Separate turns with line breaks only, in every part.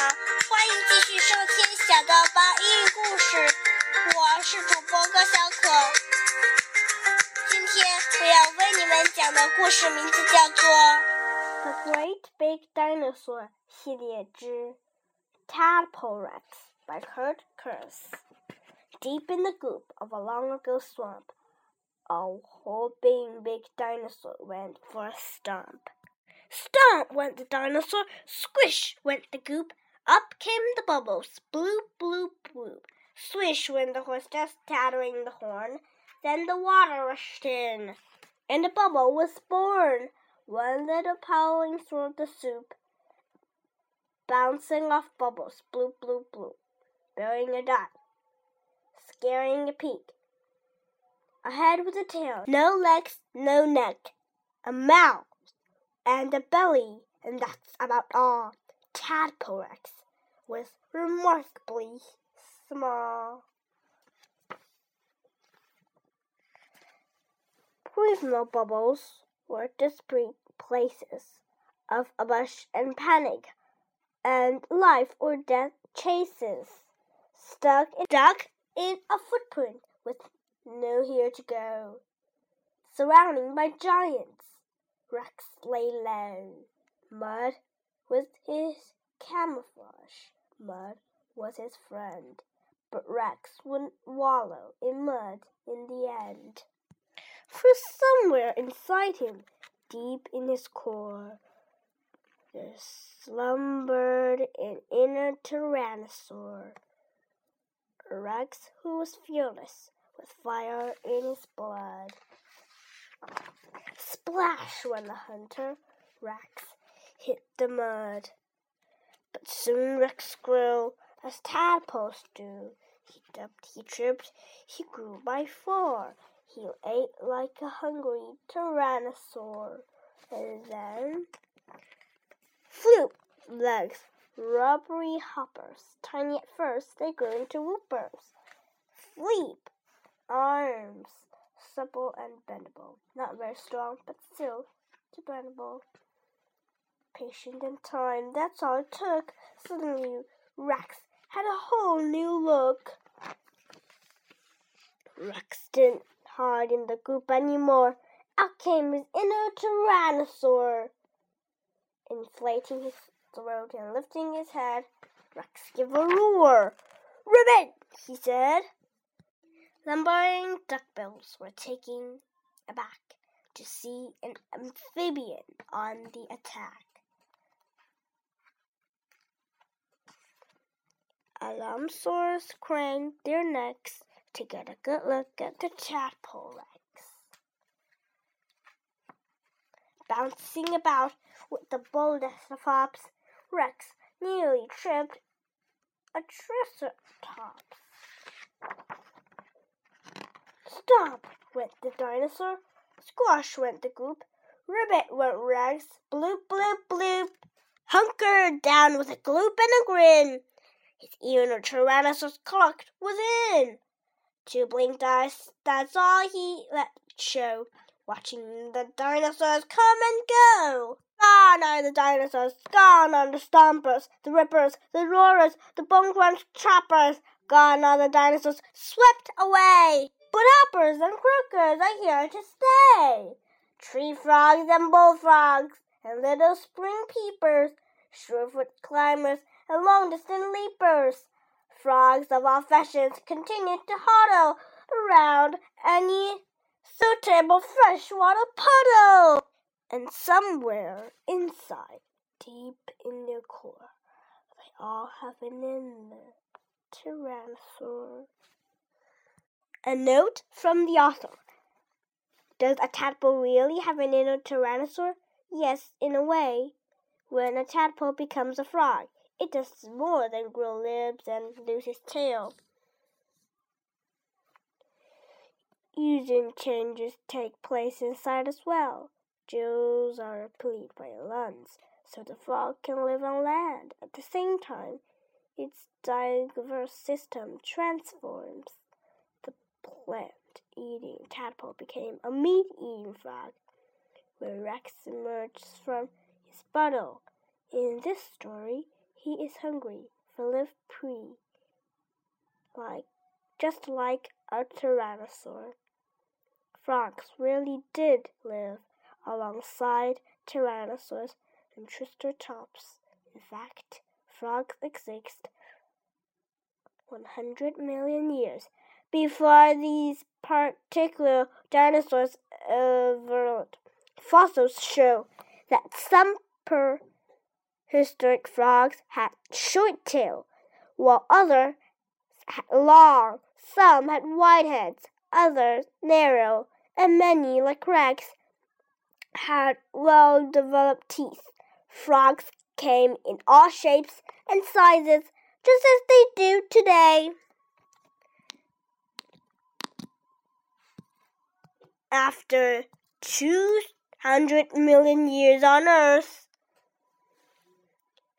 好，欢迎继续收听《小豆包英语故事》，我是主播高小可。今天我要为你们讲的故事名字叫做《
The Great Big Dinosaur》系列之《Tadpole Rex》by Kurt Cyrus. Deep in the goop of a long ago swamp, a whopping big dinosaur went for a stomp. Stomp went the dinosaur, squish went the goop, up came the bubbles, bloop, bloop, bloop. Swish went the horse, just tattering the horn. Then the water rushed in, and a bubble was born. One little pouting through the soup, bouncing off bubbles, bloop, bloop, bloop, burying a dot, scaring a peak. A head with a tail, no legs, no neck, a mouth, and a belly, and that's about all. Tadpole Rex was remarkably small. Poisonal bubbles were discreet places of a bush and panic, and life or death chases, stuck in, stuck in a footprint with no here to go. Surrounded by giants, Rex lay low. Mud was his camouflage. Mud was his friend. But Rex wouldn't wallow in mud in the end. For somewhere inside him, deep in his core, there slumbered an inner tyrannosaur. Rex, who was fearless, with fire in his blood. Splash went the hunter. Rex hit the mud. But soon Rex grew as tadpoles do. He dumped, he tripped, he grew by four. He ate like a hungry tyrannosaur. And then, floop, legs, rubbery hoppers. Tiny at first, they grew into whoopers. Fleep, arms, supple and bendable. Not very strong, but still bendable. Patient and time, that's all it took. Suddenly, Rex had a whole new look. Rex didn't hide in the group anymore. Out came his inner tyrannosaur. Inflating his throat and lifting his head, Rex gave a roar. Ribbit, he said. Lumbering duckbills were taken aback to see an amphibian on the attack. Allosaurs craned their necks to get a good look at the tadpole Rex. Bouncing about with the boldest of hops, Rex nearly tripped a triceratops. Stop went the dinosaur, squash went the goop, ribbit went Rex, bloop, bloop, bloop. Hunkered down with a gloop and a grin. His inner Tyrannosaurus clocked within. Two blinked eyes, that's all he let show, watching the dinosaurs come and go. Gone are the dinosaurs, gone are the stompers, the rippers, the roarers, the bone crunch choppers. Gone are the dinosaurs, swept away. But hoppers and croakers are here to stay. Tree frogs and bullfrogs, and little spring peepers, surefoot climbers, and long distance leapers. Frogs of all fashions continue to huddle around any suitable freshwater puddle. And somewhere inside, deep in their core, they all have an inner tyrannosaur. A note from the author. Does a tadpole really have an inner tyrannosaur? Yes, in a way. When a tadpole becomes a frog, it does more than grow limbs and lose its tail. Using changes take place inside as well. Gills are replete by lungs, so the frog can live on land. At the same time, its diverse system transforms. The plant-eating tadpole became a meat-eating frog, where Rex emerged from his bottle. In this story, He is hungry for live prey, like just like a tyrannosaur. Frogs really did live alongside tyrannosaurs and triceratops. In fact, frogs exist 100 million years before these particular dinosaurs evolved. Fossils show that some prehistoric frogs had short tail, while others had long. Some had wide heads, others narrow, and many, like rex, had well developed teeth. Frogs came in all shapes and sizes, just as they do today. After 200 million years on Earth,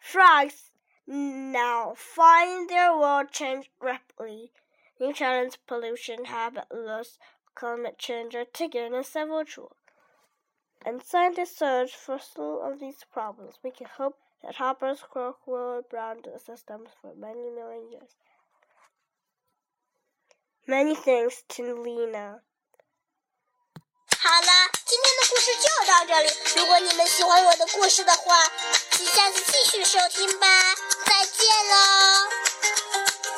frogs now find their world change rapidly. New challenges, pollution, habit loss, climate change are taken as several tools. And scientists search for solutions of these problems. We can hope that hoppers, croak, will brown the systems for many million years. Many thanks to Lena.
好了，今天的故事就到这里。如果你们喜欢我的故事的话，请 下次继续收听吧。再见喽。